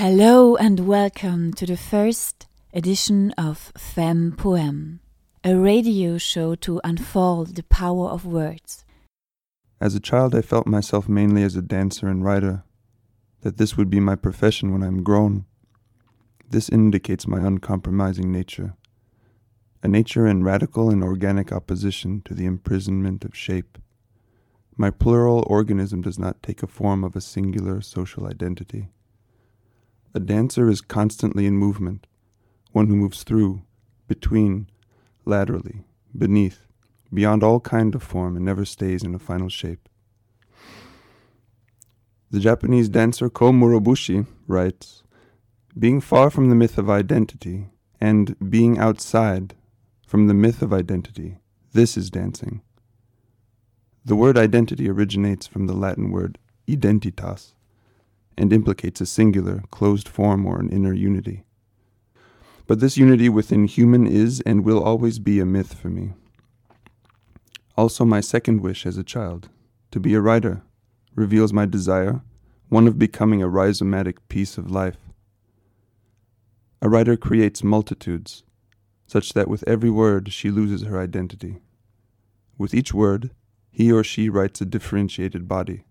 Hello and welcome to the first edition of Femme Poem, a radio show to unfold the power of words. As a child, I felt myself mainly as a dancer and writer, that this would be my profession when I am grown. This indicates my uncompromising nature, a nature in radical and organic opposition to the imprisonment of shape. My plural organism does not take a form of a singular social identity. A dancer is constantly in movement, one who moves through, between, laterally, beneath, beyond all kind of form and never stays in a final shape. The Japanese dancer Ko Murobushi writes, being far from the myth of identity and being outside from the myth of identity, this is dancing. The word identity originates from the Latin word identitas and implicates a singular, closed form or an inner unity. But this unity within human is and will always be a myth for me. Also, my second wish as a child, to be a writer, reveals my desire, one of becoming a rhizomatic piece of life. A writer creates multitudes, such that with every word she loses her identity. With each word, he or she writes a differentiated body.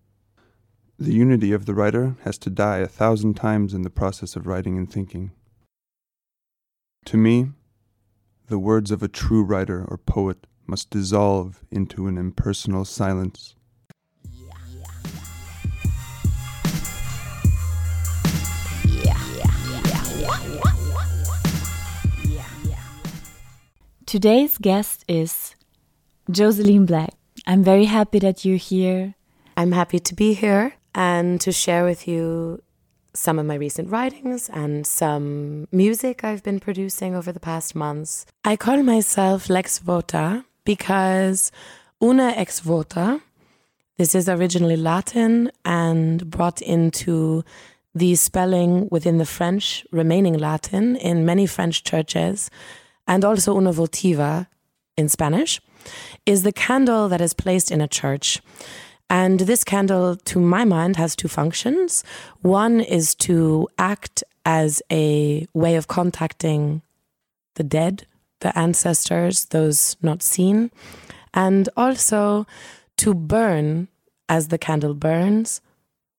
The unity of the writer has to die a thousand times in the process of writing and thinking. To me, the words of a true writer or poet must dissolve into an impersonal silence. Today's guest is Joseline Black. I'm very happy that you're here. I'm happy to be here and to share with you some of my recent writings and some music I've been producing over the past months. I call myself Lex Vota because una ex vota, this is originally Latin and brought into the spelling within the French remaining Latin in many French churches, and also una votiva in Spanish, is the candle that is placed in a church. And this candle, to my mind, has two functions. One is to act as a way of contacting the dead, the ancestors, those not seen, and also to burn as the candle burns.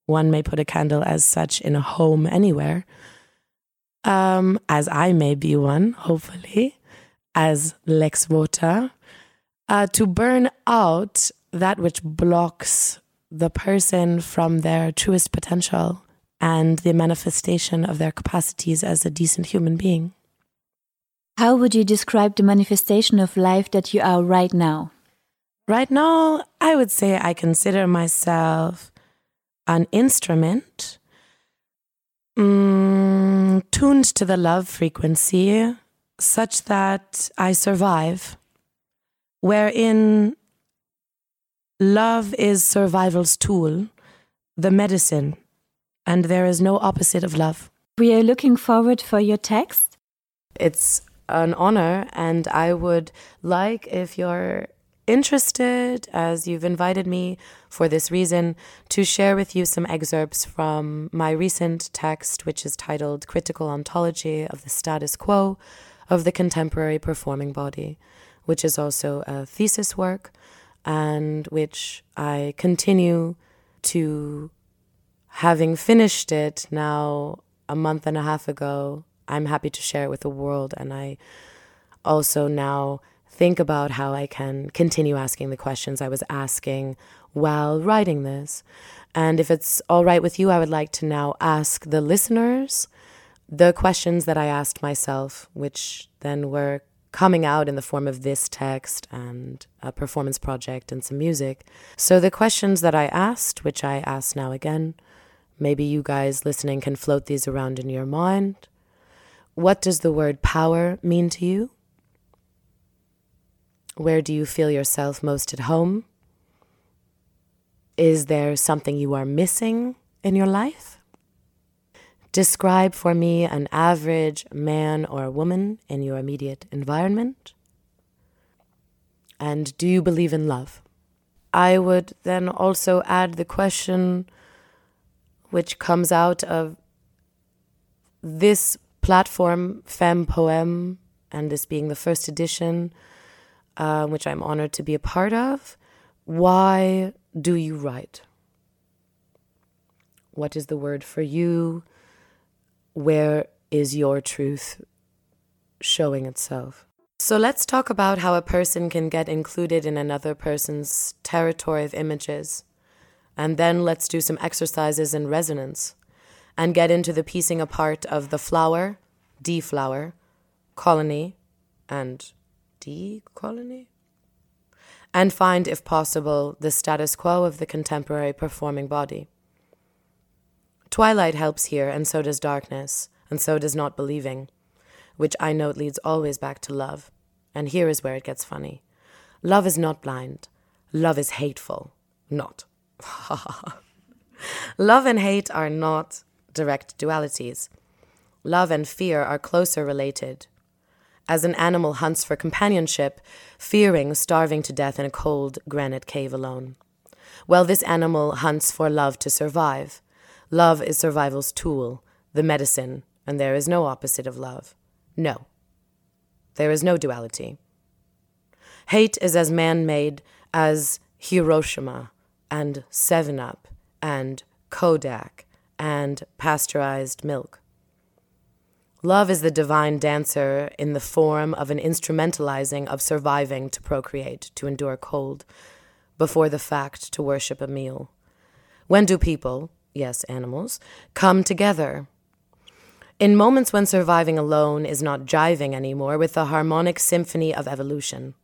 One may put a candle as such in a home anywhere, um, as I may be one, hopefully, as Lex Vota, uh, to burn out that which blocks the person from their truest potential and the manifestation of their capacities as a decent human being. How would you describe the manifestation of life that you are right now? Right now, I would say I consider myself an instrument mm, tuned to the love frequency such that I survive, wherein Love is survival's tool, the medicine, and there is no opposite of love. We are looking forward for your text. It's an honor, and I would like if you're interested, as you've invited me for this reason, to share with you some excerpts from my recent text, which is titled Critical Ontology of the Status Quo of the Contemporary Performing Body, which is also a thesis work and which I continue to, having finished it now a month and a half ago, I'm happy to share it with the world. And I also now think about how I can continue asking the questions I was asking while writing this. And if it's all right with you, I would like to now ask the listeners the questions that I asked myself, which then were coming out in the form of this text and a performance project and some music. So, the questions that I asked, which I ask now again, maybe you guys listening can float these around in your mind. What does the word power mean to you? Where do you feel yourself most at home? Is there something you are missing in your life? Describe for me an average man or woman in your immediate environment. And do you believe in love? I would then also add the question which comes out of this platform, Femme Poem, and this being the first edition, uh, which I'm honored to be a part of, why do you write? What is the word for you? Where is your truth showing itself? So let's talk about how a person can get included in another person's territory of images. And then let's do some exercises in resonance and get into the piecing apart of the flower, deflower, colony, and decolony. And find, if possible, the status quo of the contemporary performing body. Twilight helps here, and so does darkness, and so does not believing which I note leads always back to love. And here is where it gets funny. Love is not blind. Love is hateful. Not. love and hate are not direct dualities. Love and fear are closer related. As an animal hunts for companionship, fearing starving to death in a cold granite cave alone. Well, this animal hunts for love to survive. Love is survival's tool, the medicine, and there is no opposite of love. No. There is no duality. Hate is as man made as Hiroshima and 7 Up and Kodak and pasteurized milk. Love is the divine dancer in the form of an instrumentalizing of surviving to procreate, to endure cold, before the fact to worship a meal. When do people, yes, animals, come together? In moments when surviving alone is not jiving anymore with the harmonic symphony of evolution.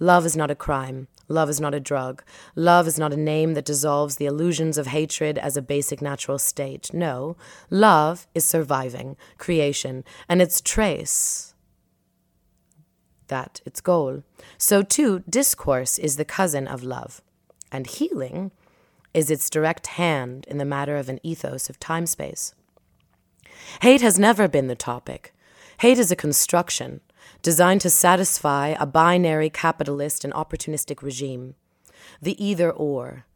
Love is not a crime. Love is not a drug. Love is not a name that dissolves the illusions of hatred as a basic natural state. No, love is surviving, creation, and its trace. That its goal. So, too, discourse is the cousin of love, and healing is its direct hand in the matter of an ethos of time space. Hate has never been the topic. Hate is a construction designed to satisfy a binary capitalist and opportunistic regime. The either or,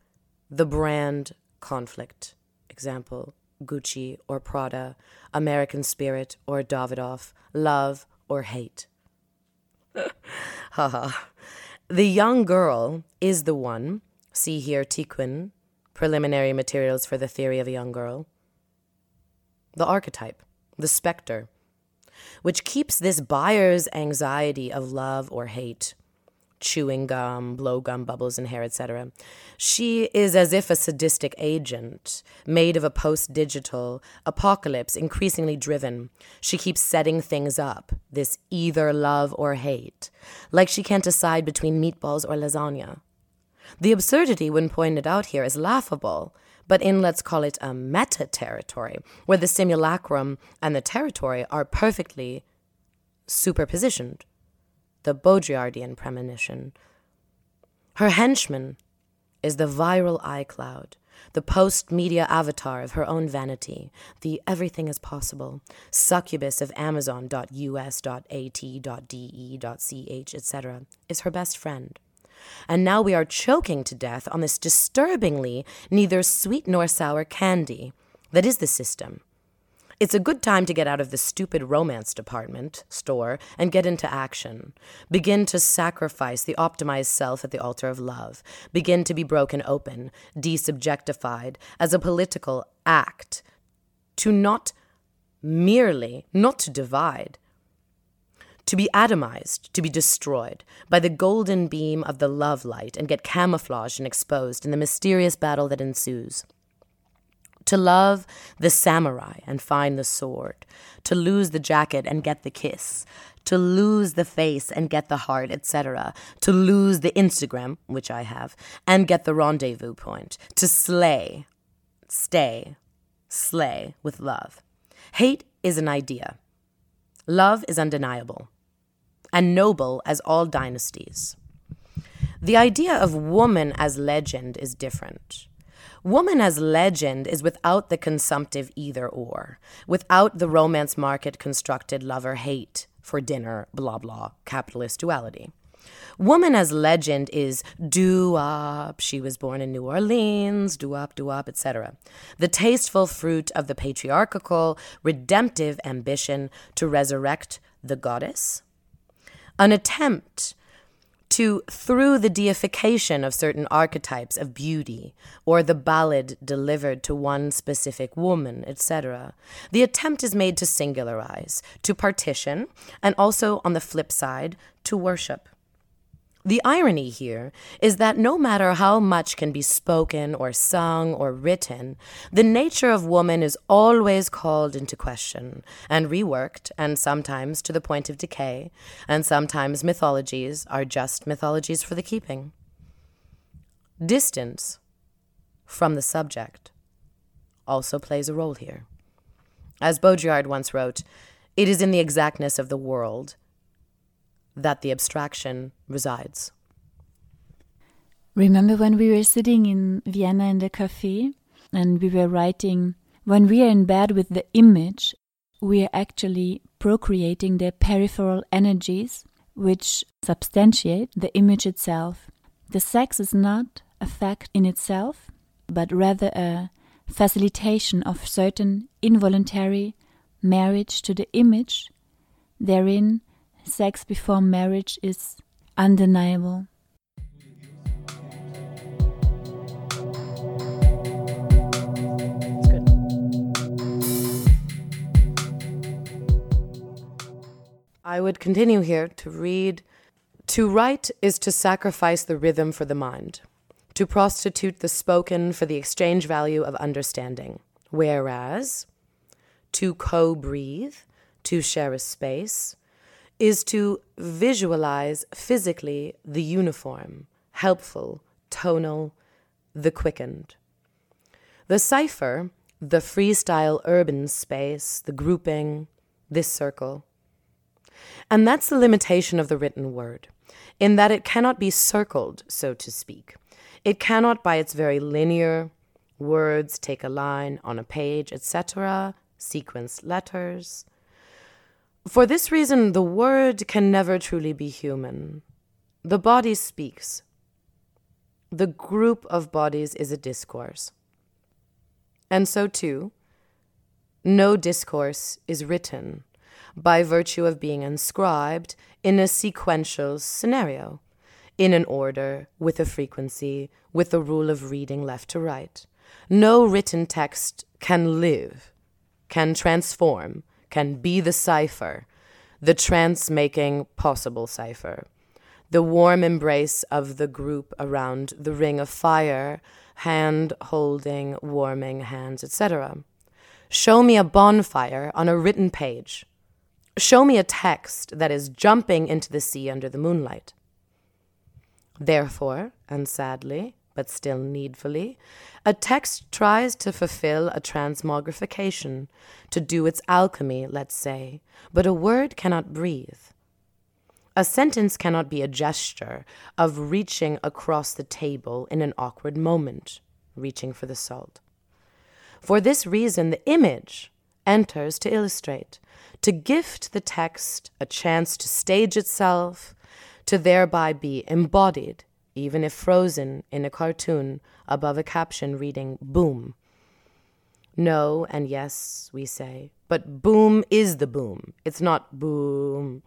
the brand conflict. Example Gucci or Prada, American Spirit or Davidoff, love or hate. Haha. the young girl is the one, see here Tiqqun, preliminary materials for the theory of a young girl, the archetype, the specter, which keeps this buyer's anxiety of love or hate chewing gum, blow gum bubbles in hair, etc. She is as if a sadistic agent, made of a post digital apocalypse, increasingly driven. She keeps setting things up, this either love or hate, like she can't decide between meatballs or lasagna. The absurdity, when pointed out here, is laughable, but in let's call it a meta territory, where the simulacrum and the territory are perfectly superpositioned. The Baudrillardian premonition. Her henchman is the viral iCloud, the post media avatar of her own vanity, the everything is possible, succubus of Amazon.us.at.de.ch, etc., is her best friend. And now we are choking to death on this disturbingly neither sweet nor sour candy that is the system. It's a good time to get out of the stupid romance department store and get into action. Begin to sacrifice the optimized self at the altar of love. Begin to be broken open, desubjectified as a political act. To not merely, not to divide, to be atomized, to be destroyed by the golden beam of the love light and get camouflaged and exposed in the mysterious battle that ensues. To love the samurai and find the sword, to lose the jacket and get the kiss, to lose the face and get the heart, etc., to lose the Instagram, which I have, and get the rendezvous point, to slay, stay, slay with love. Hate is an idea. Love is undeniable and noble as all dynasties. The idea of woman as legend is different. Woman as legend is without the consumptive either or, without the romance market constructed lover hate for dinner, blah blah, capitalist duality. Woman as legend is doo-wop. She was born in New Orleans, doo-wop, doo-wop, etc. The tasteful fruit of the patriarchal, redemptive ambition to resurrect the goddess. An attempt to, through the deification of certain archetypes of beauty, or the ballad delivered to one specific woman, etc., the attempt is made to singularize, to partition, and also, on the flip side, to worship. The irony here is that no matter how much can be spoken or sung or written, the nature of woman is always called into question and reworked, and sometimes to the point of decay, and sometimes mythologies are just mythologies for the keeping. Distance from the subject also plays a role here. As Baudrillard once wrote, it is in the exactness of the world that the abstraction resides. Remember when we were sitting in Vienna in the cafe and we were writing, when we are in bed with the image, we are actually procreating the peripheral energies which substantiate the image itself. The sex is not a fact in itself, but rather a facilitation of certain involuntary marriage to the image. Therein, sex before marriage is undeniable. I would continue here to read To write is to sacrifice the rhythm for the mind, to prostitute the spoken for the exchange value of understanding. Whereas, to co breathe, to share a space, is to visualize physically the uniform, helpful, tonal, the quickened. The cipher, the freestyle urban space, the grouping, this circle. And that's the limitation of the written word, in that it cannot be circled, so to speak. It cannot, by its very linear words, take a line on a page, etc., sequence letters. For this reason, the word can never truly be human. The body speaks. The group of bodies is a discourse. And so, too, no discourse is written by virtue of being inscribed in a sequential scenario, in an order, with a frequency, with the rule of reading left to right. No written text can live, can transform, can be the cipher, the trance making possible cipher, the warm embrace of the group around the ring of fire, hand holding, warming hands, etc. Show me a bonfire on a written page. Show me a text that is jumping into the sea under the moonlight. Therefore, and sadly, but still needfully, a text tries to fulfill a transmogrification, to do its alchemy, let's say, but a word cannot breathe. A sentence cannot be a gesture of reaching across the table in an awkward moment, reaching for the salt. For this reason, the image enters to illustrate, to gift the text a chance to stage itself, to thereby be embodied even if frozen in a cartoon above a caption reading boom. No and yes, we say, but boom is the boom. It's not boom.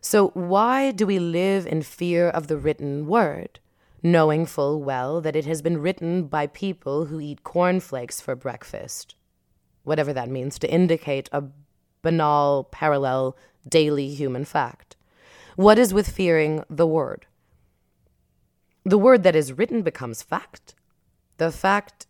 So why do we live in fear of the written word, knowing full well that it has been written by people who eat cornflakes for breakfast? Whatever that means to indicate a banal, parallel, daily human fact. What is with fearing the word? The word that is written becomes fact. The fact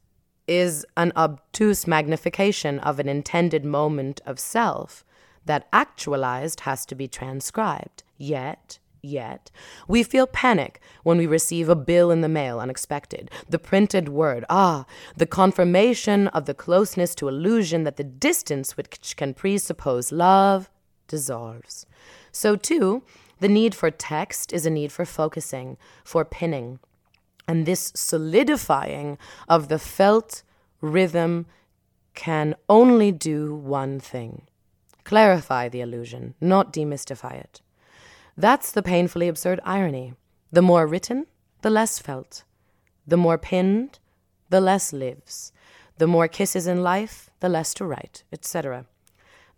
is an obtuse magnification of an intended moment of self that actualized has to be transcribed. Yet, yet, we feel panic when we receive a bill in the mail unexpected. The printed word, ah, the confirmation of the closeness to illusion that the distance which can presuppose love dissolves. So, too, the need for text is a need for focusing, for pinning. And this solidifying of the felt rhythm can only do one thing clarify the illusion, not demystify it. That's the painfully absurd irony. The more written, the less felt. The more pinned, the less lives. The more kisses in life, the less to write, etc.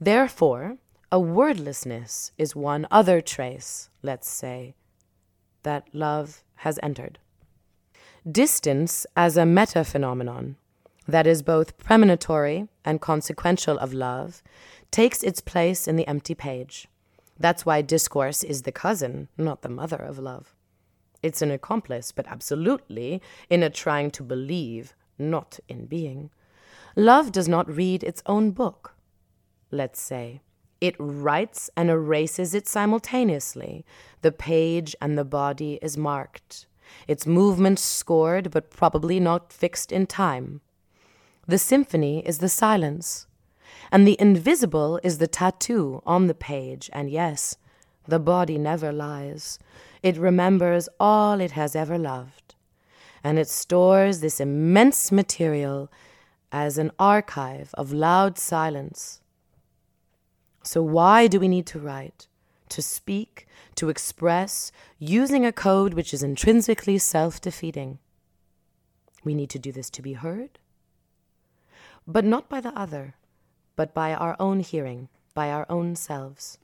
Therefore, a wordlessness is one other trace, let's say, that love has entered. Distance as a meta phenomenon that is both premonitory and consequential of love takes its place in the empty page. That's why discourse is the cousin, not the mother of love. It's an accomplice, but absolutely in a trying to believe, not in being. Love does not read its own book, let's say. It writes and erases it simultaneously. The page and the body is marked, its movement scored, but probably not fixed in time. The symphony is the silence, and the invisible is the tattoo on the page, and yes, the body never lies. It remembers all it has ever loved, and it stores this immense material as an archive of loud silence so, why do we need to write? To speak, to express, using a code which is intrinsically self defeating. We need to do this to be heard, but not by the other, but by our own hearing, by our own selves.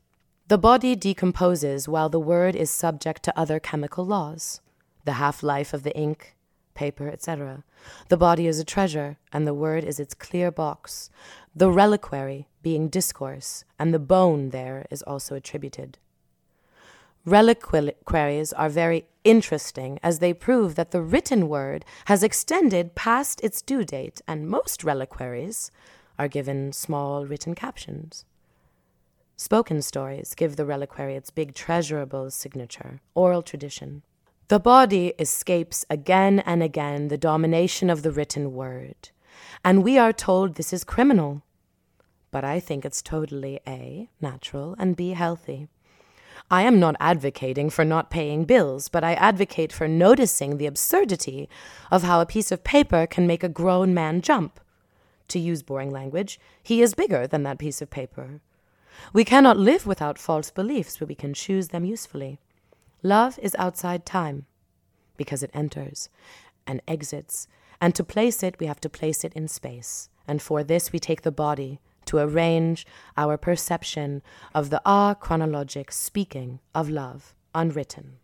The body decomposes while the word is subject to other chemical laws, the half life of the ink, paper, etc. The body is a treasure, and the word is its clear box, the reliquary being discourse, and the bone there is also attributed. Reliquaries are very interesting as they prove that the written word has extended past its due date, and most reliquaries are given small written captions. Spoken stories give the reliquary its big treasurable signature, oral tradition. The body escapes again and again the domination of the written word, and we are told this is criminal. But I think it's totally A, natural, and B, healthy. I am not advocating for not paying bills, but I advocate for noticing the absurdity of how a piece of paper can make a grown man jump. To use boring language, he is bigger than that piece of paper. We cannot live without false beliefs, but we can choose them usefully. Love is outside time because it enters and exits, and to place it, we have to place it in space. And for this, we take the body to arrange our perception of the a chronologic speaking of love unwritten.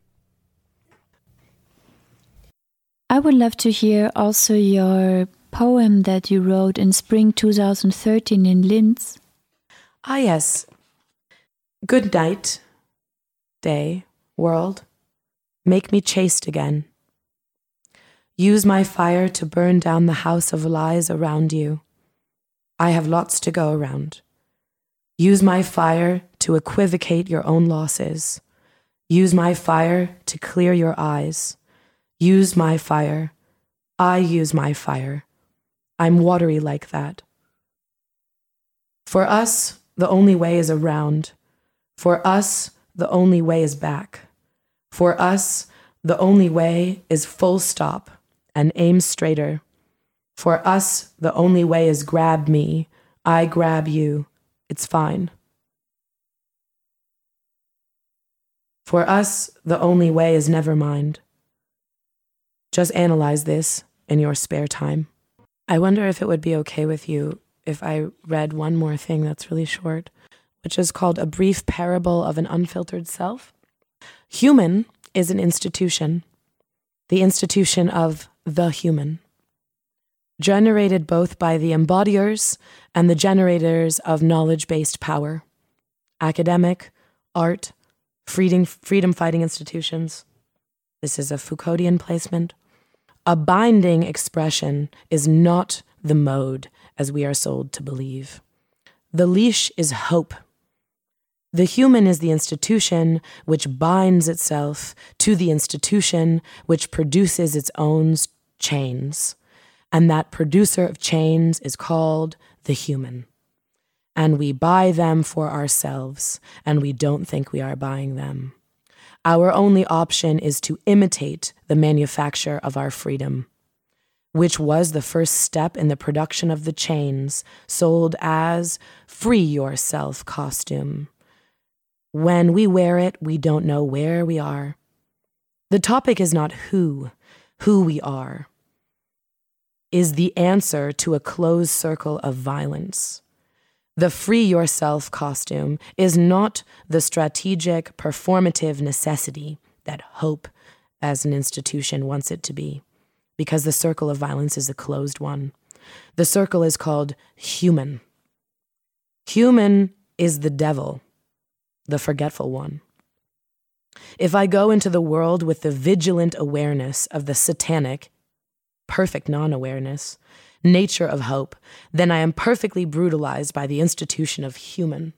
I would love to hear also your poem that you wrote in spring 2013 in Linz. Ah, yes. Good night, day, world, make me chaste again. Use my fire to burn down the house of lies around you. I have lots to go around. Use my fire to equivocate your own losses. Use my fire to clear your eyes. Use my fire. I use my fire. I'm watery like that. For us, the only way is around. For us, the only way is back. For us, the only way is full stop and aim straighter. For us, the only way is grab me. I grab you. It's fine. For us, the only way is never mind. Just analyze this in your spare time. I wonder if it would be okay with you if I read one more thing that's really short, which is called A Brief Parable of an Unfiltered Self. Human is an institution, the institution of the human, generated both by the embodiers and the generators of knowledge based power, academic, art, freedom, freedom fighting institutions. This is a Foucauldian placement. A binding expression is not the mode as we are sold to believe. The leash is hope the human is the institution which binds itself to the institution which produces its own chains. And that producer of chains is called the human. And we buy them for ourselves, and we don't think we are buying them. Our only option is to imitate the manufacture of our freedom, which was the first step in the production of the chains sold as free yourself costume When we wear it, we don't know where we are. The topic is not who, who we are, is the answer to a closed circle of violence. The free yourself costume is not the strategic, performative necessity that hope as an institution wants it to be, because the circle of violence is a closed one. The circle is called human. Human is the devil, the forgetful one. If I go into the world with the vigilant awareness of the satanic, perfect non awareness, nature of hope, then I am perfectly brutalized by the institution of human.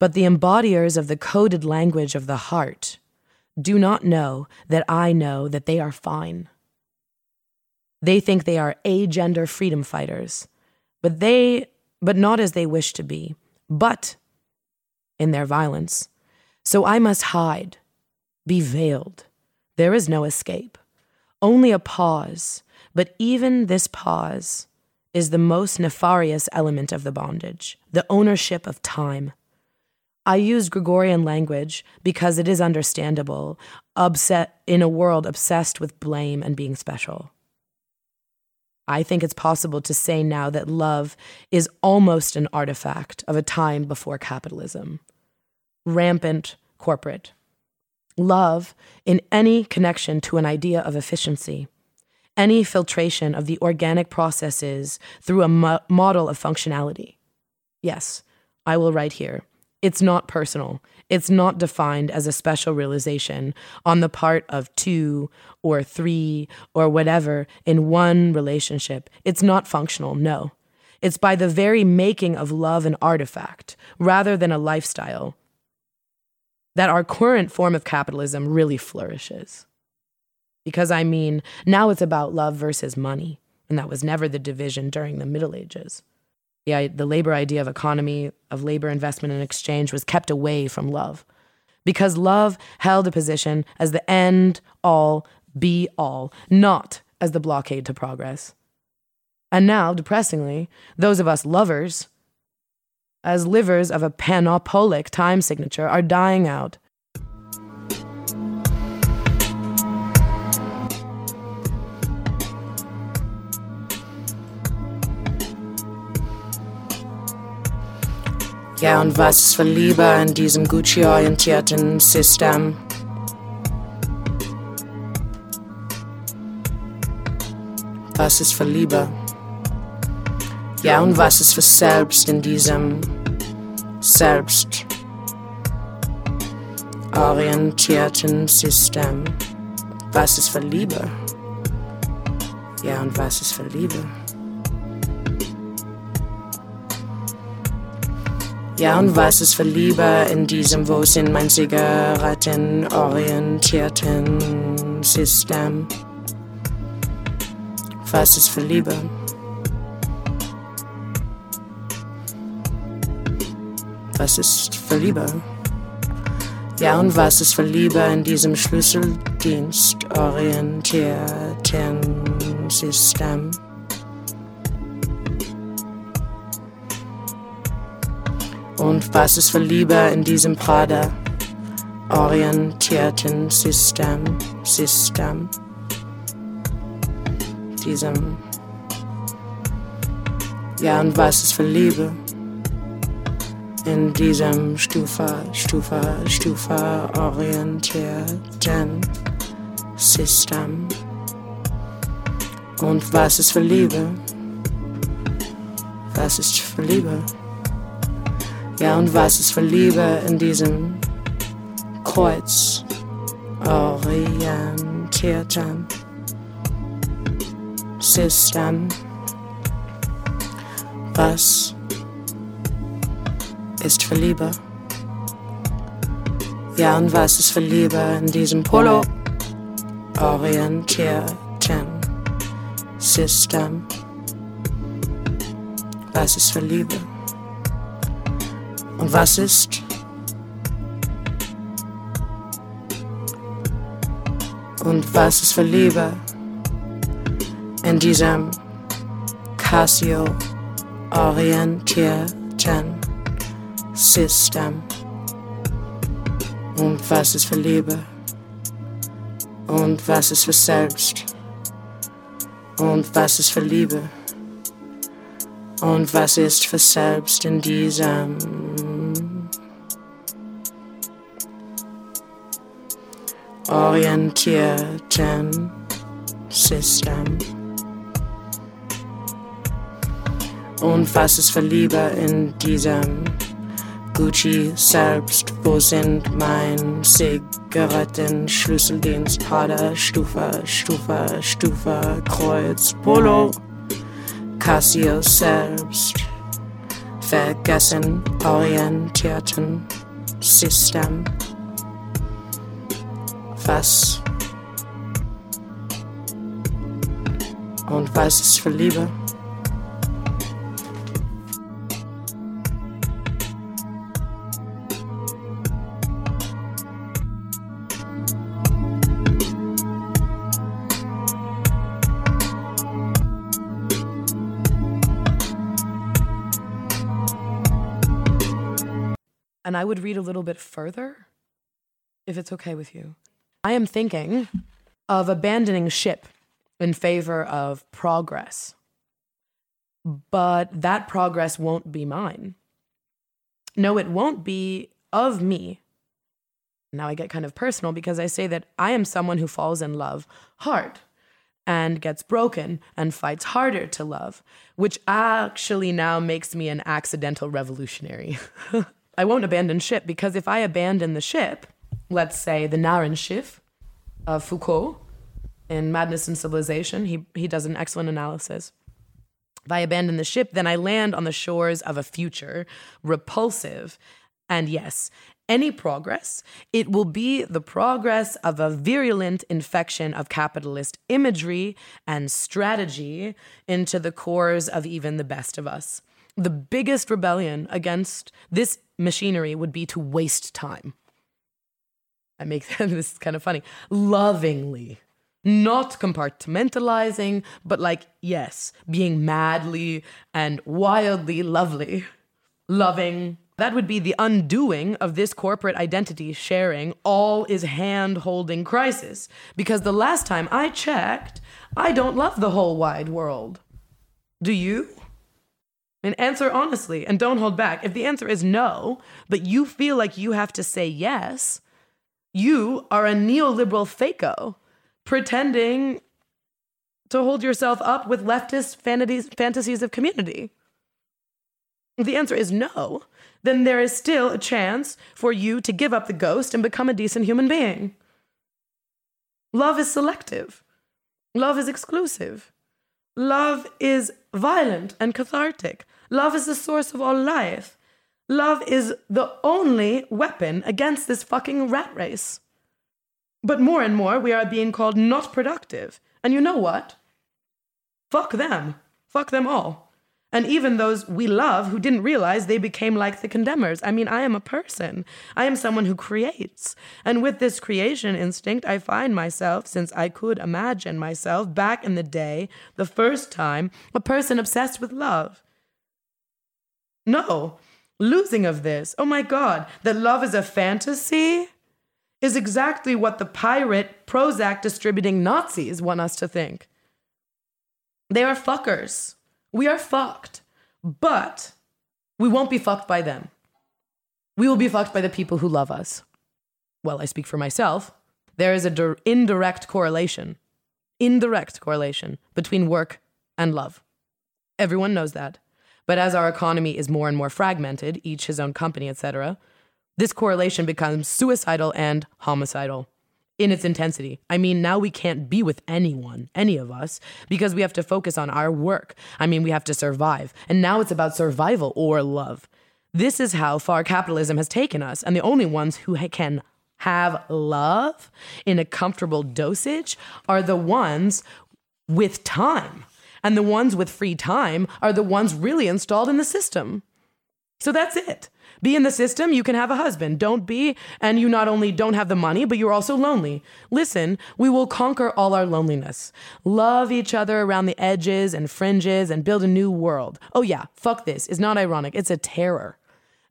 But the embodiers of the coded language of the heart do not know that I know that they are fine. They think they are agender freedom fighters, but they but not as they wish to be, but in their violence. So I must hide, be veiled. There is no escape, only a pause, but even this pause is the most nefarious element of the bondage, the ownership of time. I use Gregorian language because it is understandable, upset in a world obsessed with blame and being special. I think it's possible to say now that love is almost an artifact of a time before capitalism. Rampant corporate. Love in any connection to an idea of efficiency, any filtration of the organic processes through a mo- model of functionality. Yes, I will write here. It's not personal. It's not defined as a special realization on the part of two or three or whatever in one relationship. It's not functional, no. It's by the very making of love an artifact rather than a lifestyle that our current form of capitalism really flourishes. Because I mean, now it's about love versus money, and that was never the division during the Middle Ages the, the labor idea of economy, of labor investment and exchange was kept away from love. Because love held a position as the end all be all, not as the blockade to progress. And now, depressingly, those of us lovers, as livers of a panopolic time signature, are dying out Ja, und was ist für Liebe in diesem Gucci-orientierten System? Was ist für Liebe? Ja, und was ist für Selbst in diesem Selbst orientierten System? Was ist für Liebe? Ja, und was ist für Liebe? Ja, und was ist für Liebe in diesem, wo sind mein zigarettenorientierten System? Was ist für Liebe? Was ist für Liebe? Ja, und was ist für Liebe in diesem schlüsseldienstorientierten System? Und was ist für Liebe in diesem Prada orientierten System, System, diesem, ja, und was ist für Liebe in diesem Stufe, Stufe, Stufe orientierten System? Und was ist für Liebe? Was ist für Liebe? Ja, und was ist für Liebe in diesem Kreuz orientierten System? Was ist für Liebe? Ja, und was ist für Liebe in diesem Polo orientierten System? Was ist für Liebe? Und was ist? Und was ist für Liebe in diesem Casio orientierten System? Und was ist für Liebe? Und was ist für Selbst? Und was ist für Liebe? Und was ist für Selbst in diesem orientierten System? Und was ist für Liebe in diesem Gucci selbst? Wo sind mein Zigaretten, Schlüsseldienst, Pader, Stufe, Stufe, Stufe, Kreuz, Polo, Casio selbst? Vergessen, orientierten System. Was? Und was ist für Liebe? And I would read a little bit further, if it's okay with you. I am thinking of abandoning ship in favor of progress. But that progress won't be mine. No, it won't be of me. Now I get kind of personal because I say that I am someone who falls in love hard and gets broken and fights harder to love, which actually now makes me an accidental revolutionary. I won't abandon ship because if I abandon the ship, let's say the Narrenschiff of Foucault in Madness and Civilization, he, he does an excellent analysis. If I abandon the ship, then I land on the shores of a future repulsive. And yes, any progress, it will be the progress of a virulent infection of capitalist imagery and strategy into the cores of even the best of us. The biggest rebellion against this machinery would be to waste time. I make this is kind of funny. Lovingly. Not compartmentalizing, but like, yes, being madly and wildly lovely. Loving. That would be the undoing of this corporate identity sharing all is hand holding crisis. Because the last time I checked, I don't love the whole wide world. Do you? And answer honestly and don't hold back. If the answer is no, but you feel like you have to say yes, you are a neoliberal fako pretending to hold yourself up with leftist fantasies, fantasies of community. If the answer is no, then there is still a chance for you to give up the ghost and become a decent human being. Love is selective. Love is exclusive. Love is violent and cathartic. Love is the source of all life. Love is the only weapon against this fucking rat race. But more and more, we are being called not productive. And you know what? Fuck them. Fuck them all. And even those we love who didn't realize they became like the condemners. I mean, I am a person. I am someone who creates. And with this creation instinct, I find myself, since I could imagine myself back in the day, the first time, a person obsessed with love. No, losing of this. Oh my God, that love is a fantasy is exactly what the pirate Prozac distributing Nazis want us to think. They are fuckers. We are fucked. But we won't be fucked by them. We will be fucked by the people who love us. Well, I speak for myself. There is an dir- indirect correlation, indirect correlation between work and love. Everyone knows that. But as our economy is more and more fragmented, each his own company, etc., this correlation becomes suicidal and homicidal in its intensity. I mean, now we can't be with anyone, any of us, because we have to focus on our work. I mean, we have to survive. And now it's about survival or love. This is how far capitalism has taken us, and the only ones who can have love in a comfortable dosage are the ones with time. And the ones with free time are the ones really installed in the system. So that's it. Be in the system, you can have a husband. Don't be, and you not only don't have the money, but you're also lonely. Listen, we will conquer all our loneliness. Love each other around the edges and fringes and build a new world. Oh, yeah, fuck this. It's not ironic, it's a terror.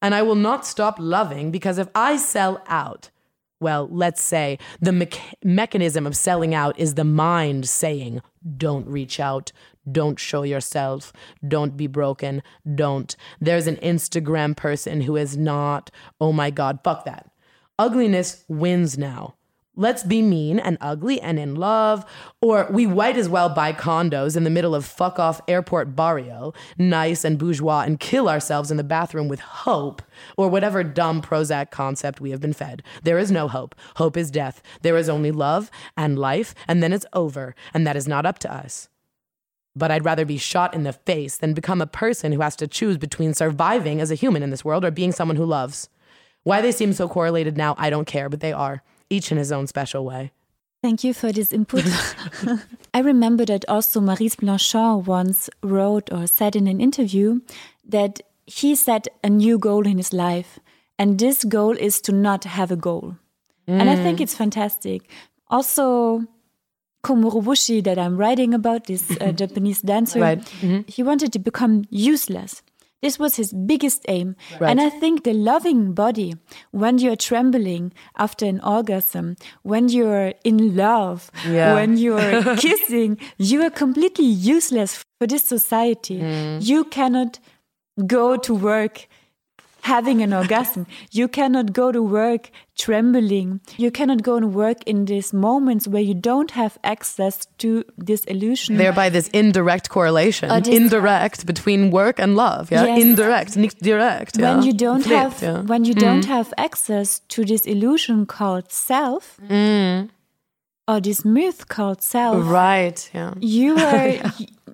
And I will not stop loving because if I sell out, well, let's say the me- mechanism of selling out is the mind saying, don't reach out, don't show yourself, don't be broken, don't. There's an Instagram person who is not, oh my God, fuck that. Ugliness wins now let's be mean and ugly and in love, or we might as well buy condos in the middle of fuck off airport barrio, nice and bourgeois, and kill ourselves in the bathroom with hope, or whatever dumb Prozac concept we have been fed. There is no hope. Hope is death. There is only love and life, and then it's over, and that is not up to us. But I'd rather be shot in the face than become a person who has to choose between surviving as a human in this world or being someone who loves. Why they seem so correlated now, I don't care, but they are each in his own special way. Thank you for this input. I remember that also Maurice Blanchot once wrote or said in an interview that he set a new goal in his life, and this goal is to not have a goal. Mm. And I think mm. it's fantastic. Also, Ko Murobushi, that I'm writing about, this uh, Japanese dancer, right. mm -hmm. he wanted to become useless. This was his biggest aim. Right. And I think the loving body, when you're trembling after an orgasm, when you're in love, yeah. when you're kissing, you are completely useless for this society. Mm. You cannot go to work having an orgasm. You cannot go to work trembling. You cannot go and work in these moments where you don't have access to this illusion. Thereby, this indirect correlation, this indirect between work and love. Yeah, yes. indirect, nicht direct. Yeah? When you don't Flipped, have, yeah. when you mm. don't have access to this illusion called self. Mm. Or this myth called self. Right. Yeah. You are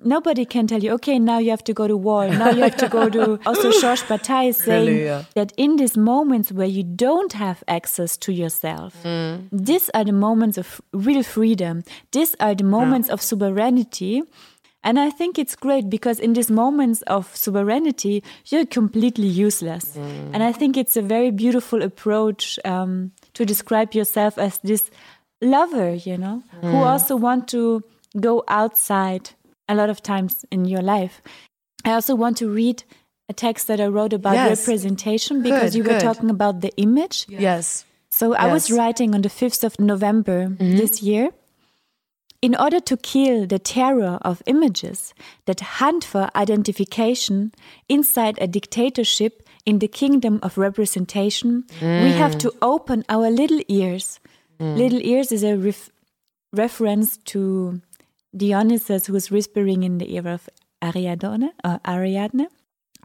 nobody can tell you, okay, now you have to go to war. Now you have to go to. Also, Georges Bataille is saying really, yeah. that in these moments where you don't have access to yourself, mm. these are the moments of real freedom. These are the moments yeah. of sovereignty. And I think it's great because in these moments of sovereignty, you're completely useless. Mm. And I think it's a very beautiful approach um, to describe yourself as this lover, you know, mm. who also want to go outside a lot of times in your life. I also want to read a text that I wrote about yes. representation because good, you were talking about the image. Yes. So I was writing on the 5th of November mm -hmm. this year. In order to kill the terror of images that hunt for identification inside a dictatorship in the kingdom of representation, mm. we have to open our little ears. Mm. Little ears is a ref reference to Dionysus, who is whispering in the ear of Ariadne, or Ariadne.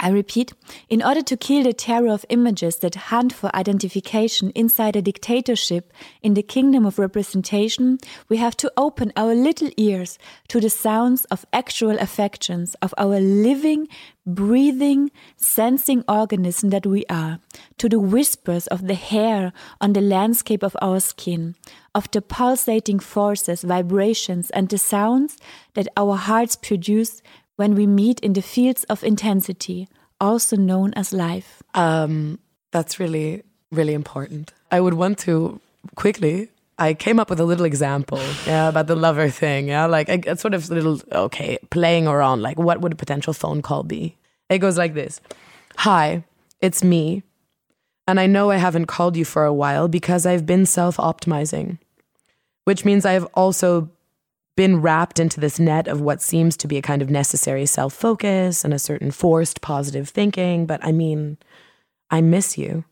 I repeat, in order to kill the terror of images that hunt for identification inside a dictatorship in the kingdom of representation, we have to open our little ears to the sounds of actual affections of our living, breathing, sensing organism that we are, to the whispers of the hair on the landscape of our skin, of the pulsating forces, vibrations, and the sounds that our hearts produce when we meet in the fields of intensity, also known as life? Um, that's really, really important. I would want to quickly. I came up with a little example, yeah, about the lover thing, yeah, like a, sort of little, okay, playing around, like what would a potential phone call be? It goes like this: Hi, it's me, and I know I haven't called you for a while because I've been self-optimizing, which means I have also been wrapped into this net of what seems to be a kind of necessary self focus and a certain forced positive thinking. But I mean, I miss you.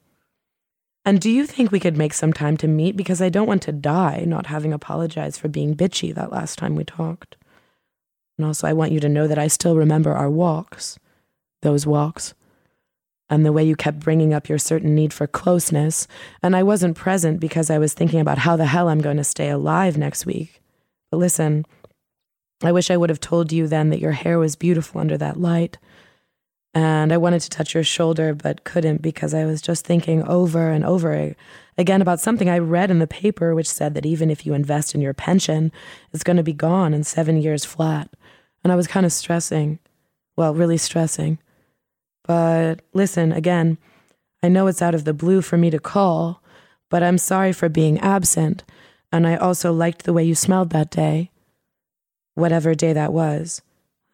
And do you think we could make some time to meet? Because I don't want to die not having apologized for being bitchy that last time we talked. And also, I want you to know that I still remember our walks, those walks, and the way you kept bringing up your certain need for closeness. And I wasn't present because I was thinking about how the hell I'm going to stay alive next week. But listen, I wish I would have told you then that your hair was beautiful under that light. And I wanted to touch your shoulder, but couldn't because I was just thinking over and over again about something I read in the paper, which said that even if you invest in your pension, it's going to be gone in seven years flat. And I was kind of stressing. Well, really stressing. But listen, again, I know it's out of the blue for me to call, but I'm sorry for being absent. And I also liked the way you smelled that day, whatever day that was.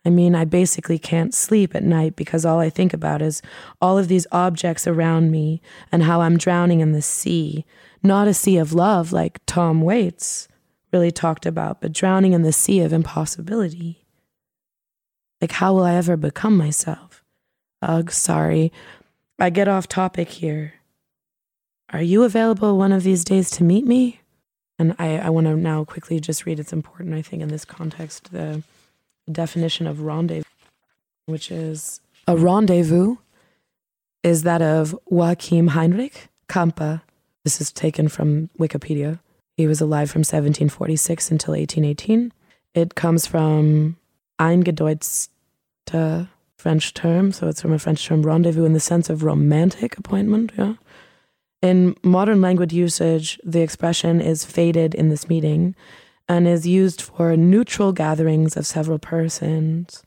I mean, I basically can't sleep at night because all I think about is all of these objects around me and how I'm drowning in the sea. Not a sea of love like Tom Waits really talked about, but drowning in the sea of impossibility. Like, how will I ever become myself? Ugh, sorry. I get off topic here. Are you available one of these days to meet me? And I, I want to now quickly just read, it's important, I think, in this context, the definition of rendezvous, which is a rendezvous is that of Joachim Heinrich Campe. This is taken from Wikipedia. He was alive from 1746 until 1818. It comes from eingedeutete French term, so it's from a French term rendezvous in the sense of romantic appointment. Yeah. In modern language usage, the expression is faded in this meaning and is used for neutral gatherings of several persons.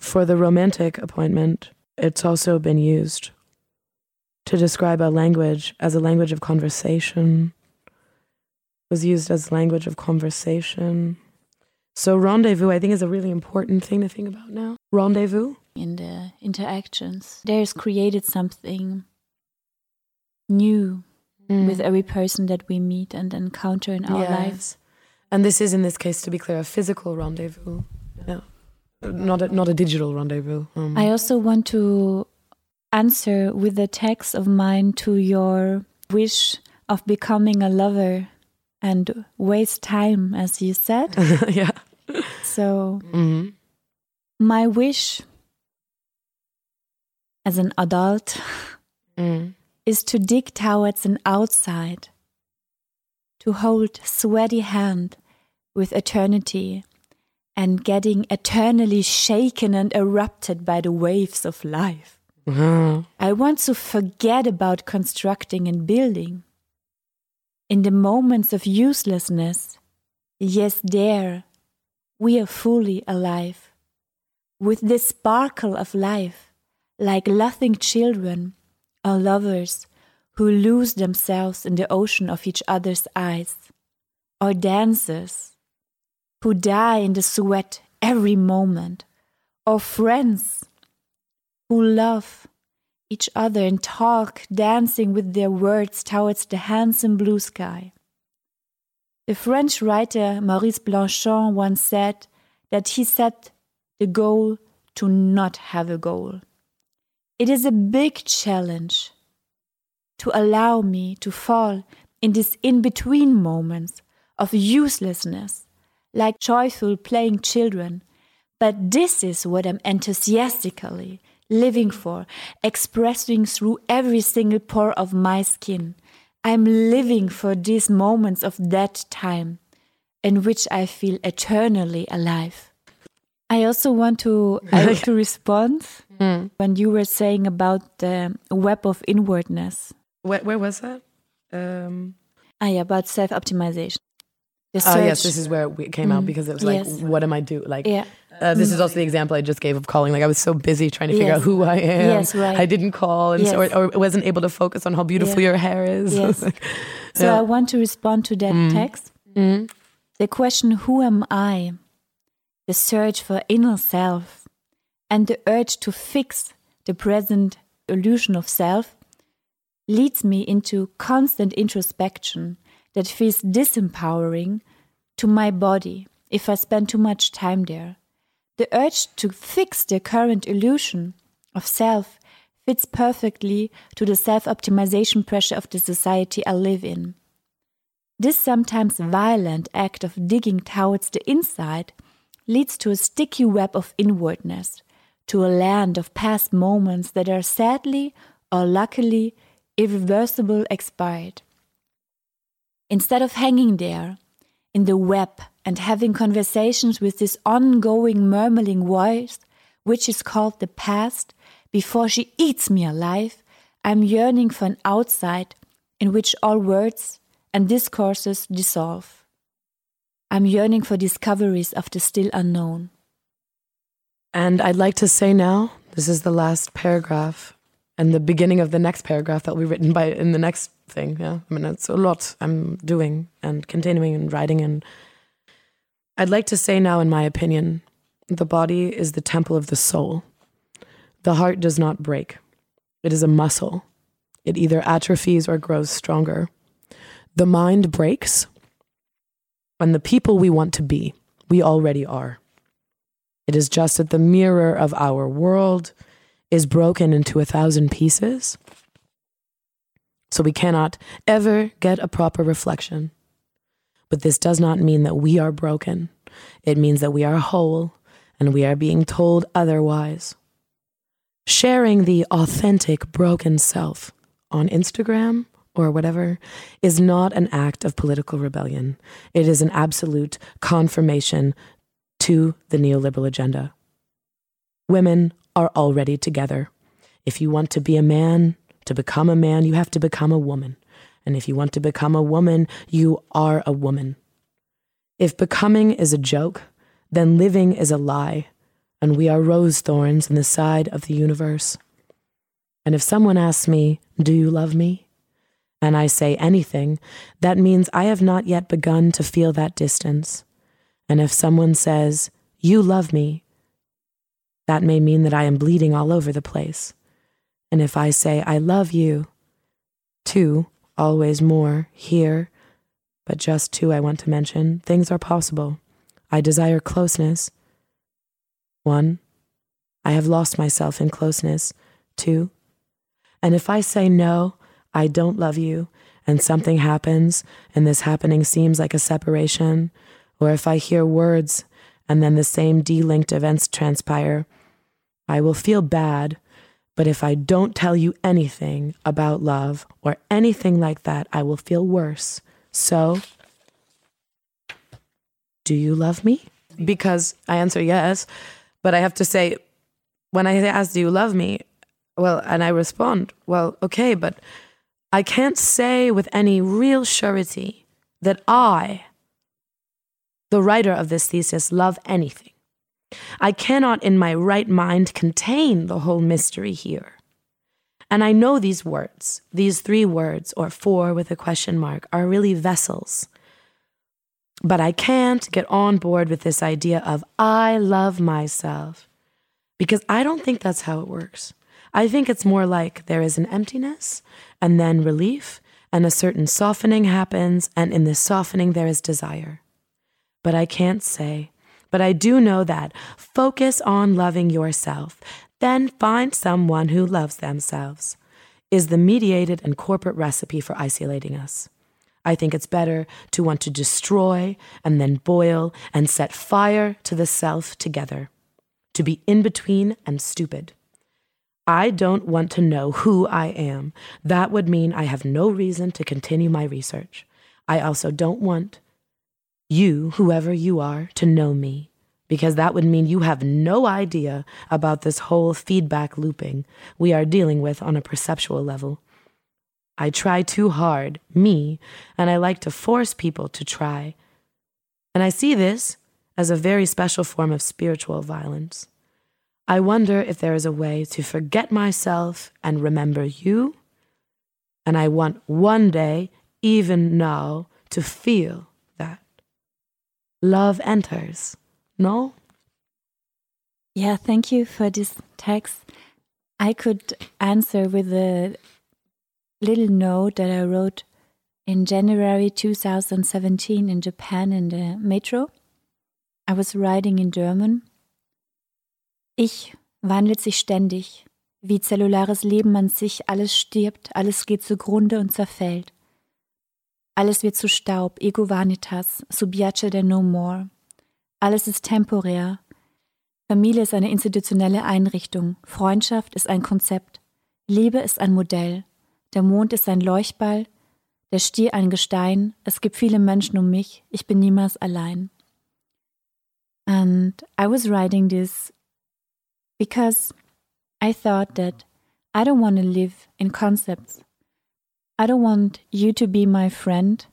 For the romantic appointment, it's also been used to describe a language as a language of conversation. It was used as language of conversation. So rendezvous, I think, is a really important thing to think about now. Rendezvous in the interactions. There's created something new mm. with every person that we meet and encounter in our yes. lives. And this is, in this case, to be clear, a physical rendezvous. Yeah. Not a, not a digital rendezvous. Um. I also want to answer with a text of mine to your wish of becoming a lover and waste time, as you said. yeah. So, mm-hmm. my wish as an adult mm. Is to dig towards an outside to hold sweaty hand with eternity and getting eternally shaken and erupted by the waves of life. Mm-hmm. I want to forget about constructing and building. In the moments of uselessness, yes, there, we are fully alive. With the sparkle of life, like laughing children or lovers who lose themselves in the ocean of each other's eyes, or dancers who die in the sweat every moment, or friends who love each other and talk, dancing with their words towards the handsome blue sky. The French writer Maurice Blanchot once said that he set the goal to not have a goal. It is a big challenge to allow me to fall in these in between moments of uselessness, like joyful playing children. But this is what I'm enthusiastically living for, expressing through every single pore of my skin. I'm living for these moments of that time in which I feel eternally alive. I also want to I want to respond mm. when you were saying about the web of inwardness. Where, where was that? Um, ah, yeah, about self optimization. Oh yes, this is where it came mm. out because it was like, yes. what am I do? Like, yeah. Uh, this mm. is also the example I just gave of calling. Like I was so busy trying to figure yes. out who I am. Yes, right. I didn't call, and yes. so, or, or, wasn't able to focus on how beautiful yeah. your hair is. Yes. like, so yeah. I want to respond to that mm. text. Mm. The question, "Who am I?" The search for inner self, and the urge to fix the present illusion of self leads me into constant introspection that feels disempowering to my body if I spend too much time there. The urge to fix the current illusion of self fits perfectly to the self optimization pressure of the society I live in. This sometimes violent act of digging towards the inside leads to a sticky web of inwardness, to a land of past moments that are sadly or luckily irreversible expired. Instead of hanging there in the web and having conversations with this ongoing murmuring voice, which is called the past, before she eats me alive, I'm yearning for an outside in which all words and discourses dissolve. I'm yearning for discoveries of the still unknown. And I'd like to say now, this is the last paragraph and the beginning of the next paragraph that will be written by in the next thing. Yeah, I mean it's a lot I'm doing and continuing and writing. And I'd like to say now, in my opinion, the body is the temple of the soul. The heart does not break, it is a muscle. It either atrophies or grows stronger. The mind breaks, and the people we want to be, we already are. It is just that the mirror of our world is broken into a thousand pieces, so we cannot ever get a proper reflection. But this does not mean that we are broken. It means that we are whole and we are being told otherwise. Sharing the authentic broken self on Instagram or whatever is not an act of political rebellion. It is an absolute confirmation to the neoliberal agenda. Women are already together. If you want to be a man, to become a man, you have to become a woman. And if you want to become a woman, you are a woman. If becoming is a joke, then living is a lie, and we are rose thorns in the side of the universe. And if someone asks me, Do you love me? and I say anything, that means I have not yet begun to feel that distance. And if someone says, You love me, that may mean that I am bleeding all over the place. And if I say, I love you, two, always more, here, but just two I want to mention, things are possible. I desire closeness. One, I have lost myself in closeness. Two, and if I say no, I don't love you, and something happens, and this happening seems like a separation, or if I hear words and then the same delinked events transpire, I will feel bad. But if I don't tell you anything about love or anything like that, I will feel worse. So, do you love me? Because I answer yes, but I have to say, when I ask, do you love me? Well, and I respond, well, okay, but I can't say with any real surety that I, the writer of this thesis, love anything. I cannot in my right mind contain the whole mystery here. And I know these words, these three words, or four with a question mark, are really vessels but I can't get on board with this idea of I love myself because I don't think that's how it works. I think it's more like there is an emptiness and then relief, and a certain softening happens, and in this softening, there is desire. But I can't say. But I do know that focus on loving yourself, then find someone who loves themselves, is the mediated and corporate recipe for isolating us. I think it's better to want to destroy and then boil and set fire to the self together, to be in between and stupid. I don't want to know who I am. That would mean I have no reason to continue my research. I also don't want you, whoever you are, to know me, because that would mean you have no idea about this whole feedback looping we are dealing with on a perceptual level. I try too hard, me, and I like to force people to try. And I see this as a very special form of spiritual violence. I wonder if there is a way to forget myself and remember you. And I want one day, even now, to feel. Love enters, no? Yeah, thank you for this text. I could answer with a little note that I wrote in January 2017 in Japan in the metro. I was writing in German. Ich wandelt sich ständig, wie zellulares Leben an sich, alles stirbt, alles geht zugrunde und zerfällt. Alles wird zu Staub, ego vanitas, subiace de no more. Alles ist temporär. Familie ist eine institutionelle Einrichtung, Freundschaft ist ein Konzept, Liebe ist ein Modell, der Mond ist ein Leuchtball, der Stier ein Gestein, es gibt viele Menschen um mich, ich bin niemals allein. And I was writing this because I thought that I don't want to live in concepts. I don't want you to be my friend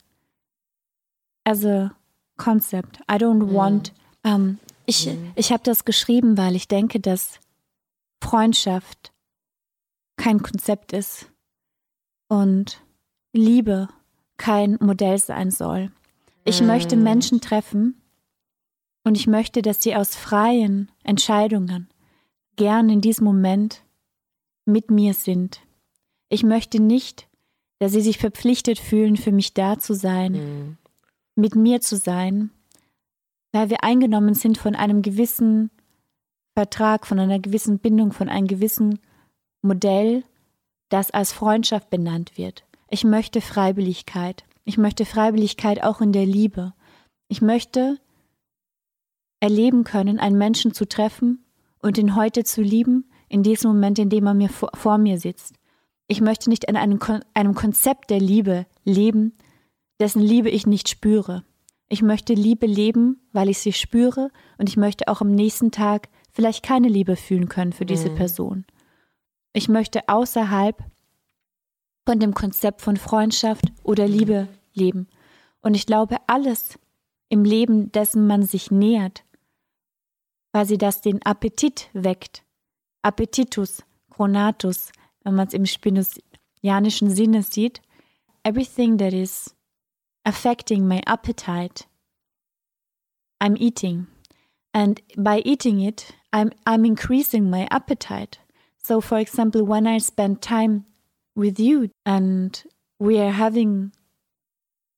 as a concept. I don't mm. want. Um, ich mm. ich habe das geschrieben, weil ich denke, dass Freundschaft kein Konzept ist und Liebe kein Modell sein soll. Ich mm. möchte Menschen treffen, Und ich möchte, dass sie aus freien Entscheidungen gern in diesem Moment mit mir sind. Ich möchte nicht, dass sie sich verpflichtet fühlen, für mich da zu sein, mhm. mit mir zu sein, weil wir eingenommen sind von einem gewissen Vertrag, von einer gewissen Bindung, von einem gewissen Modell, das als Freundschaft benannt wird. Ich möchte Freiwilligkeit. Ich möchte Freiwilligkeit auch in der Liebe. Ich möchte erleben können, einen Menschen zu treffen und ihn heute zu lieben, in diesem Moment, in dem er mir vor, vor mir sitzt. Ich möchte nicht in einem, einem Konzept der Liebe leben, dessen Liebe ich nicht spüre. Ich möchte Liebe leben, weil ich sie spüre und ich möchte auch am nächsten Tag vielleicht keine Liebe fühlen können für diese mhm. Person. Ich möchte außerhalb von dem Konzept von Freundschaft oder Liebe leben. Und ich glaube, alles im Leben, dessen man sich nähert, quasi das den Appetit weckt. Appetitus, Chronatus, wenn man es im spinozianischen Sinne sieht. Everything that is affecting my appetite, I'm eating. And by eating it, I'm, I'm increasing my appetite. So, for example, when I spend time with you and we are having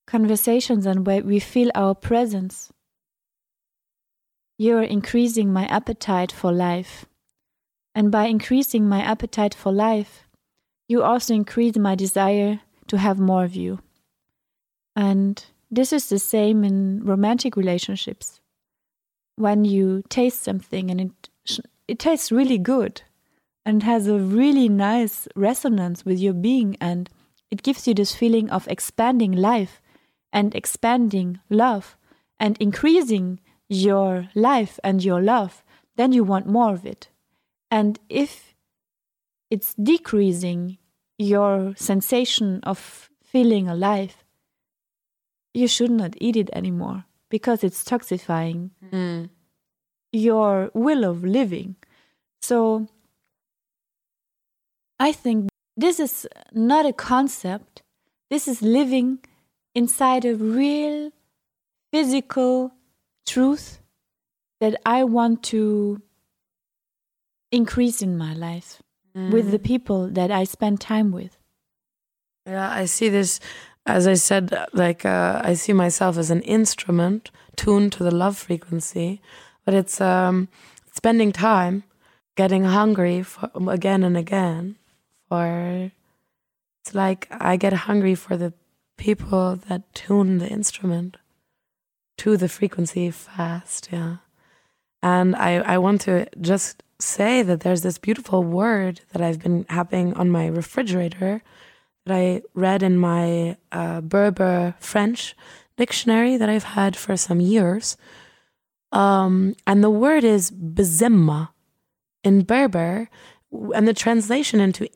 conversations and where we feel our presence, you're increasing my appetite for life. And by increasing my appetite for life, you also increase my desire to have more of you. And this is the same in romantic relationships. When you taste something and it it tastes really good and has a really nice resonance with your being and it gives you this feeling of expanding life and expanding love and increasing your life and your love, then you want more of it. And if it's decreasing your sensation of feeling alive, you should not eat it anymore because it's toxifying mm. your will of living. So I think this is not a concept, this is living inside a real physical truth that I want to increase in my life mm. with the people that I spend time with. Yeah, I see this, as I said, like uh, I see myself as an instrument tuned to the love frequency, but it's um, spending time getting hungry for, again and again for it's like I get hungry for the people that tune the instrument to the frequency fast, yeah. And I, I want to just say that there's this beautiful word that I've been having on my refrigerator that I read in my uh, Berber French dictionary that I've had for some years. Um, and the word is bezemma in Berber, and the translation into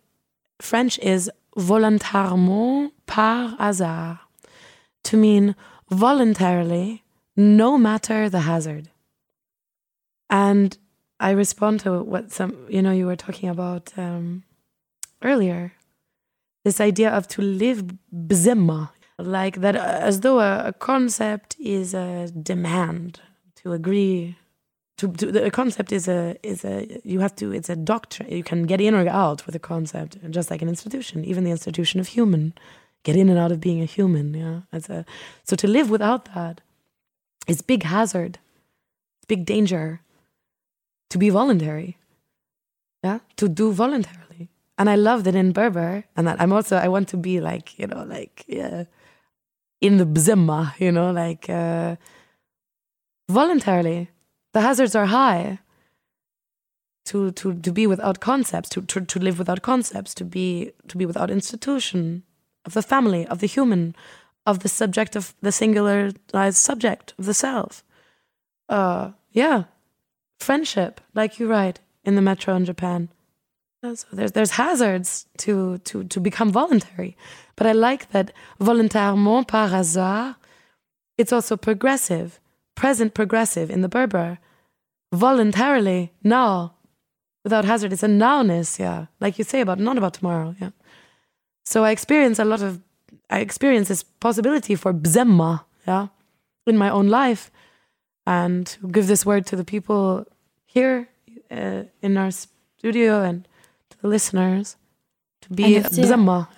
French is volontairement par hasard, to mean voluntarily no matter the hazard. And I respond to what some, you know, you were talking about um, earlier. This idea of to live bzimma, like that, uh, as though a, a, concept is a demand to agree. To, to the concept is a is a you have to it's a doctrine you can get in or out with a concept just like an institution even the institution of human get in and out of being a human yeah as a so to live without that is big hazard, big danger to be voluntary. Yeah, to do voluntarily. And I love that in Berber, and that I'm also I want to be like you know like yeah, in the bzimma, you know like uh, voluntarily. The hazards are high. To, to, to be without concepts, to, to, to live without concepts, to be to be without institution of the family, of the human, of the subject of the singularized subject of the self. Uh, yeah, friendship, like you write in the metro in Japan. Uh, so there's there's hazards to to to become voluntary, but I like that volontairement par hasard. It's also progressive, present progressive in the Berber. Voluntarily now, without hazard, it's a nowness. Yeah, like you say about not about tomorrow. Yeah. So I experience a lot of I experience this possibility for bzemma, yeah, in my own life. And give this word to the people here uh, in our studio and to the listeners to be And it's-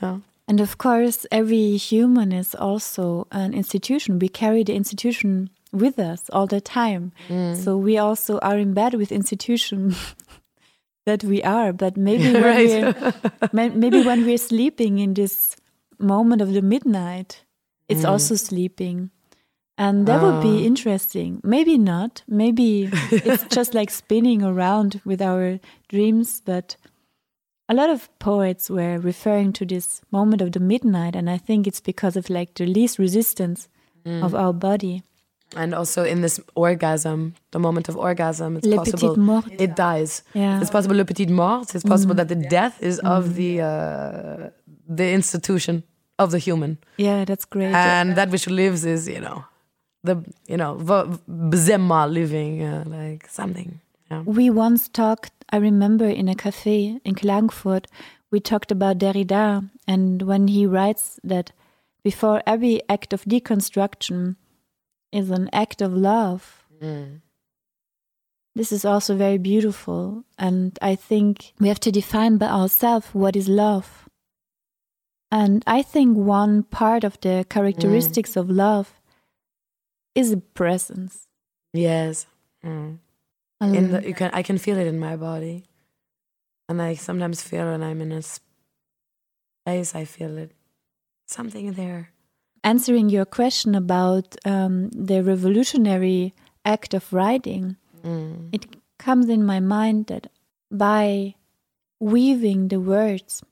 yeah. And of course, every human is also an institution. We carry the institution with us all the time. Mm. So we also are in bed with institution that we are. But maybe when Right. we're maybe when we're sleeping in this moment of the midnight, it's also sleeping. And that would be Ah. interesting. Maybe not. Maybe it's just like spinning around with our dreams. But a lot of poets were referring to this moment of the midnight. And I think it's because of like the least resistance of our body. And also in this orgasm, the moment of orgasm, it's Le possible mort. it dies. Yeah. It's possible le petit mort. It's possible Mm. that the death is of the uh, the institution of the human, Yeah, that's great. and that which lives is you know the you know bzema living uh, like something. Yeah. We once talked, I remember in a cafe in Klagenfurt, we talked about Derrida, and when he writes that before every act of deconstruction is an act of love, this is also very beautiful. And I think we have to define by ourselves what is love. And I think one part of the characteristics of love is a presence. Yes. Mm. In the, you can I can feel it in my body, and I sometimes feel when I'm in a space, I feel it something there. answering your question about um, the revolutionary act of writing, Mm. it comes in my mind that by weaving the words,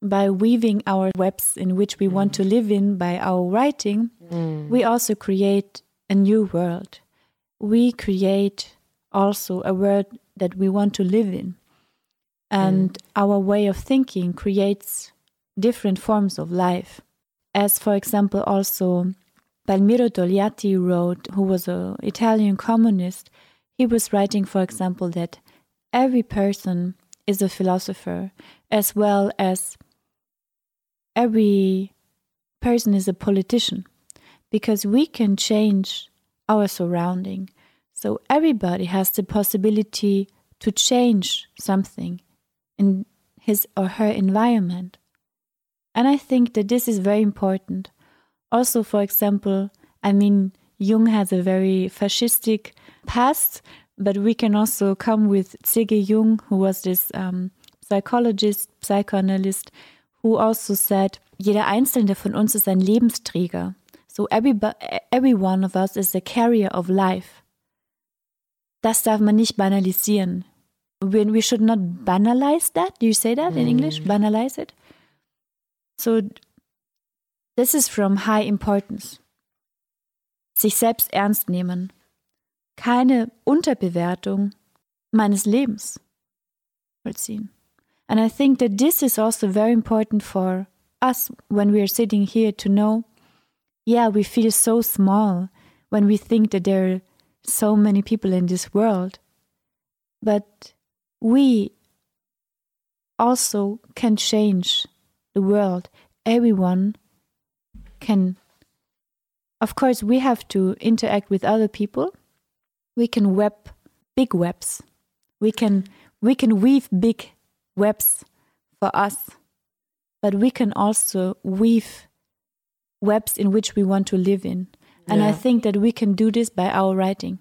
by weaving our webs in which we want to live in by our writing, Mm. we also create a new world. We create also a world that we want to live in. And mm. our way of thinking creates different forms of life. As, for example, also Palmiro Togliatti wrote, who was an Italian communist, he was writing, for example, that every person is a philosopher, as well as every person is a politician, because we can change our surrounding. So everybody has the possibility to change something in his or her environment. And I think that this is very important. Also, for example, I mean, Jung has a very fascistic past, but we can also come with C.G. Jung, who was this um, psychologist, psychoanalyst, who also said, jeder einzelne von uns ist ein Lebensträger. So every, every one of us is a carrier of life. Das darf man nicht banalisieren. When we should not banalize that. Do you say that in English? Mm. Banalize it? So this is from high importance. Sich selbst ernst nehmen. Keine Unterbewertung meines Lebens vollziehen. And I think that this is also very important for us when we are sitting here to know yeah, we feel so small when we think that there are so many people in this world. But we also can change the world. Everyone can. Of course, we have to interact with other people. We can web big webs. We can we can weave big webs for us, but we can also weave webs in which we want to live in. And I think that we can do this by our writing.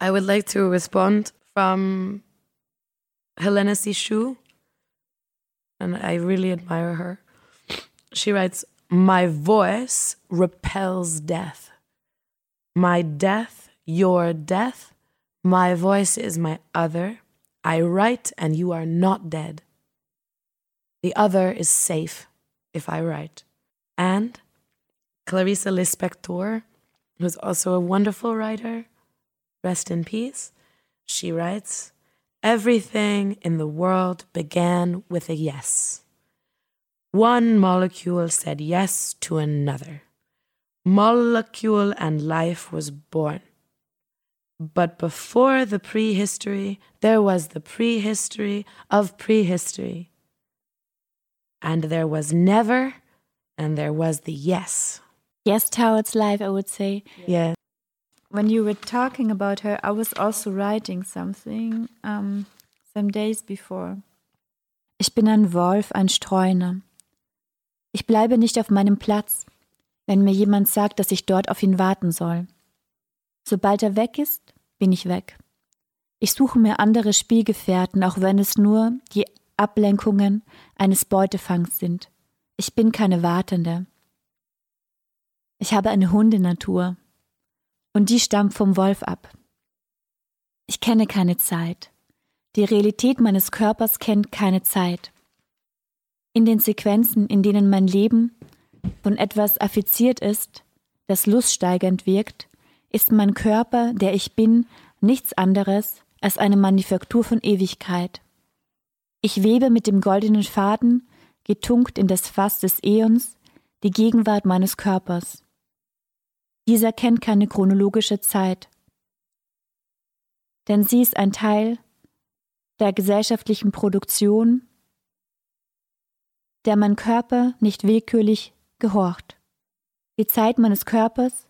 I would like to respond from Hélène Cixous, and I really admire her. She writes, My voice repels death. My death, your death. My voice is my other. I write, and you are not dead. The other is safe if I write. And Clarice Lispector, who's also a wonderful writer, rest in peace, she writes, Everything in the world began with a yes. One molecule said yes to another. Molecule and life was born. But before the prehistory, there was the prehistory of prehistory. And there was never, and there was the yes. Yes, towards life, I would say. Yeah. when you were talking about her, I was also writing something um, some days before. Ich bin ein Wolf, ein Streuner. Ich bleibe nicht auf meinem Platz, wenn mir jemand sagt, dass ich dort auf ihn warten soll. Sobald er weg ist, bin ich weg. Ich suche mir andere Spielgefährten, auch wenn es nur die Ablenkungen eines Beutefangs sind. Ich bin keine Wartende. Ich habe eine Hundenatur. Und die stammt vom Wolf ab. Ich kenne keine Zeit. Die Realität meines Körpers kennt keine Zeit. In den Sequenzen, in denen mein Leben von etwas affiziert ist, das luststeigernd wirkt, ist mein Körper, der ich bin, nichts anderes als eine Manufaktur von Ewigkeit. Ich webe mit dem goldenen Faden, getunkt in das Fass des Äons, die Gegenwart meines Körpers. Dieser kennt keine chronologische Zeit, denn sie ist ein Teil der gesellschaftlichen Produktion, der mein Körper nicht willkürlich gehorcht. Die Zeit meines Körpers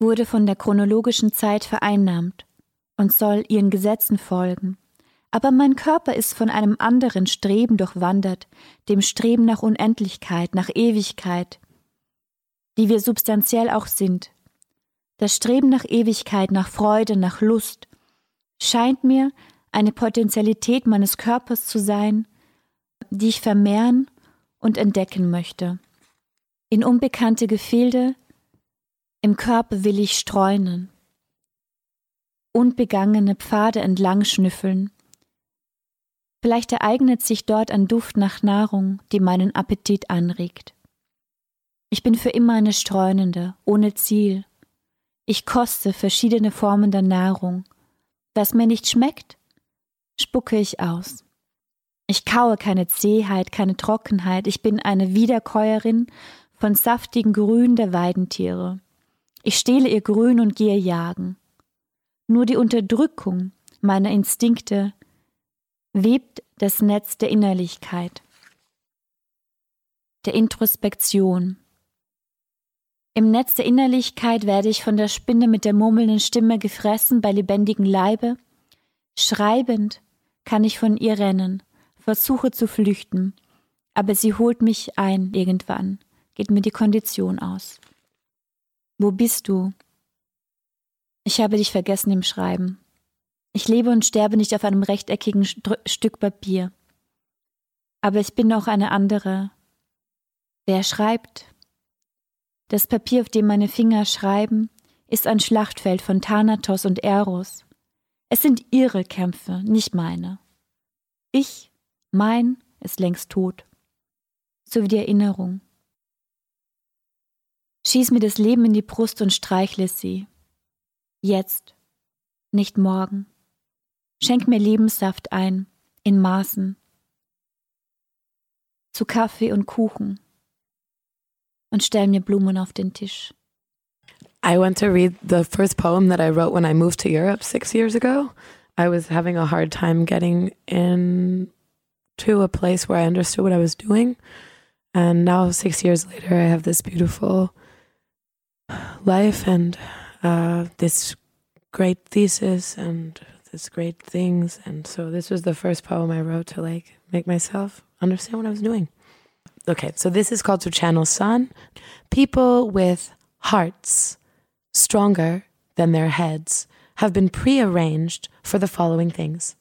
wurde von der chronologischen Zeit vereinnahmt und soll ihren Gesetzen folgen. Aber mein Körper ist von einem anderen Streben durchwandert, dem Streben nach Unendlichkeit, nach Ewigkeit, die wir substanziell auch sind. Das Streben nach Ewigkeit, nach Freude, nach Lust scheint mir eine Potentialität meines Körpers zu sein, die ich vermehren und entdecken möchte. In unbekannte Gefilde im Körper will ich streunen, unbegangene Pfade entlang schnüffeln. Vielleicht ereignet sich dort ein Duft nach Nahrung, die meinen Appetit anregt. Ich bin für immer eine Streunende, ohne Ziel. Ich koste verschiedene Formen der Nahrung. Was mir nicht schmeckt, spucke ich aus. Ich kaue keine Zähheit, keine Trockenheit, ich bin eine Wiederkäuerin von saftigen Grün der Weidentiere. Ich stehle ihr Grün und gehe jagen. Nur die Unterdrückung meiner Instinkte webt das Netz der Innerlichkeit, der Introspektion. Im Netz der Innerlichkeit werde ich von der Spinne mit der murmelnden Stimme gefressen bei lebendigem Leibe. Schreibend kann ich von ihr rennen, versuche zu flüchten, aber sie holt mich ein irgendwann, geht mir die Kondition aus. Wo bist du? Ich habe dich vergessen im Schreiben. Ich lebe und sterbe nicht auf einem rechteckigen St Stück Papier. Aber ich bin auch eine andere. Wer schreibt? Das Papier, auf dem meine Finger schreiben, ist ein Schlachtfeld von Thanatos und Eros. Es sind ihre Kämpfe, nicht meine. Ich, mein, ist längst tot. So wie die Erinnerung. Schieß mir das Leben in die Brust und streichle sie. Jetzt, nicht morgen. Schenk mir Lebenssaft ein, in Maßen. Zu Kaffee und Kuchen. Und stell mir Blumen auf den Tisch. I went to read the first poem that I wrote when I moved to Europe six years ago. I was having a hard time getting in to a place where I understood what I was doing. And now, six years later, I have this beautiful life and uh, this great thesis and this great things. And so this was the first poem I wrote to like make myself understand what I was doing. Okay, so this is called To Channel Sun. People with hearts stronger than their heads have been prearranged for the following things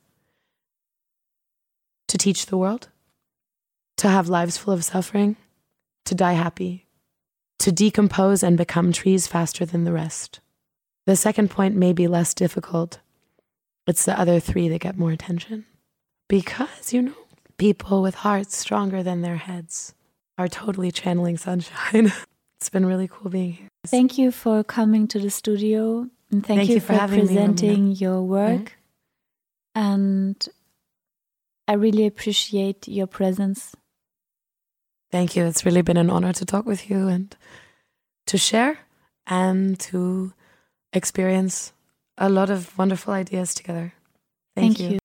to teach the world, to have lives full of suffering, to die happy, to decompose and become trees faster than the rest. The second point may be less difficult. It's the other three that get more attention. Because, you know, people with hearts stronger than their heads are totally channeling sunshine. it's been really cool being here. Thank you for coming to the studio and thank, Thank you, you for for, having me, presenting Ramona. your work. Mm-hmm. And I really appreciate your presence. Thank you. It's really been an honor to talk with you and to share and to experience a lot of wonderful ideas together. Thank, Thank you.